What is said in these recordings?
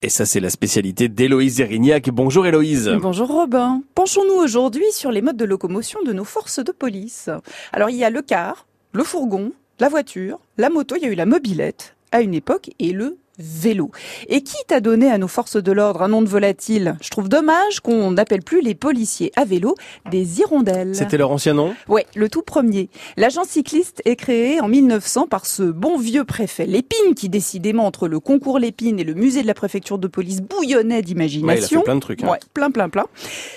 Et ça, c'est la spécialité d'Héloïse Zérignac. Bonjour Héloïse. Bonjour Robin. Penchons-nous aujourd'hui sur les modes de locomotion de nos forces de police. Alors, il y a le car, le fourgon, la voiture, la moto, il y a eu la mobilette à une époque et le vélo. Et qui t'a donné à nos forces de l'ordre un nom de volatile? Je trouve dommage qu'on n'appelle plus les policiers à vélo des hirondelles. C'était leur ancien nom? Ouais, le tout premier. L'agent cycliste est créé en 1900 par ce bon vieux préfet Lépine qui décidément entre le concours Lépine et le musée de la préfecture de police bouillonnait d'imagination. Ouais, il a fait plein de trucs. Hein. Ouais, plein plein plein.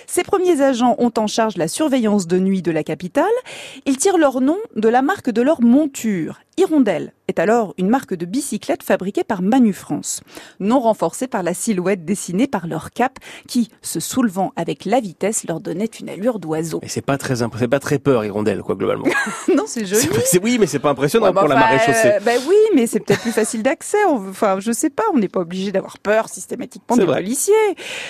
Ces premiers agents ont en charge la surveillance de nuit de la capitale. Ils tirent leur nom de la marque de leur monture. Hirondelle est alors une marque de bicyclette fabriquée par Manu France, non renforcée par la silhouette dessinée par leur cap qui, se soulevant avec la vitesse, leur donnait une allure d'oiseau. Et c'est pas très c'est pas très peur Hirondelle quoi globalement. non, c'est joli. C'est, oui, mais c'est pas impressionnant Ouais, bah, pour la marée chaussée. euh, ben oui, mais c'est peut-être plus facile d'accès. Enfin, je sais pas, on n'est pas obligé d'avoir peur systématiquement des policiers.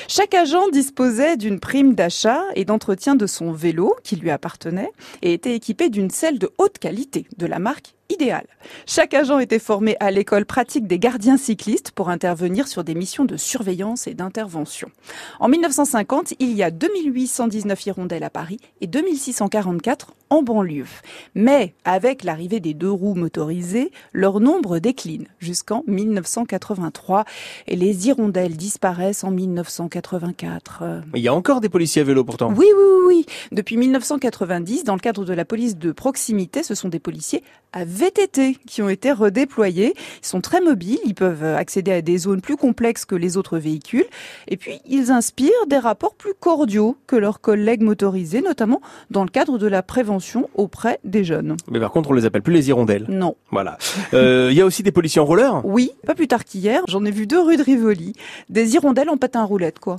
Chaque agent disposait d'une prime d'achat et d'entretien de son vélo qui lui appartenait et était équipé d'une selle de haute qualité de la marque idéale. Chaque agent était formé à l'école pratique des gardiens cyclistes pour intervenir sur des missions de surveillance et d'intervention. En 1950, il y a 2819 hirondelles à Paris et 2644 en banlieue. Mais avec l'arrivée des deux roues motorisées, leur nombre décline jusqu'en 1983 et les hirondelles disparaissent en 1984. Euh, Il y a encore des policiers à vélo pourtant. oui, oui, oui, oui. Depuis 1990, dans le cadre de la police de proximité, ce sont des policiers à VTT qui ont été redéployés. Ils sont très mobiles, ils peuvent accéder à des zones plus complexes que les autres véhicules. Et puis, ils inspirent des rapports plus cordiaux que leurs collègues motorisés, notamment dans le cadre de la prévention auprès des jeunes. Mais par contre, on les appelle plus les hirondelles. Non. Voilà. Euh, Il y a aussi des policiers en roller? Oui, pas plus tard qu'hier, j'en ai vu deux rue de Rivoli. Des hirondelles en patin à roulette, quoi.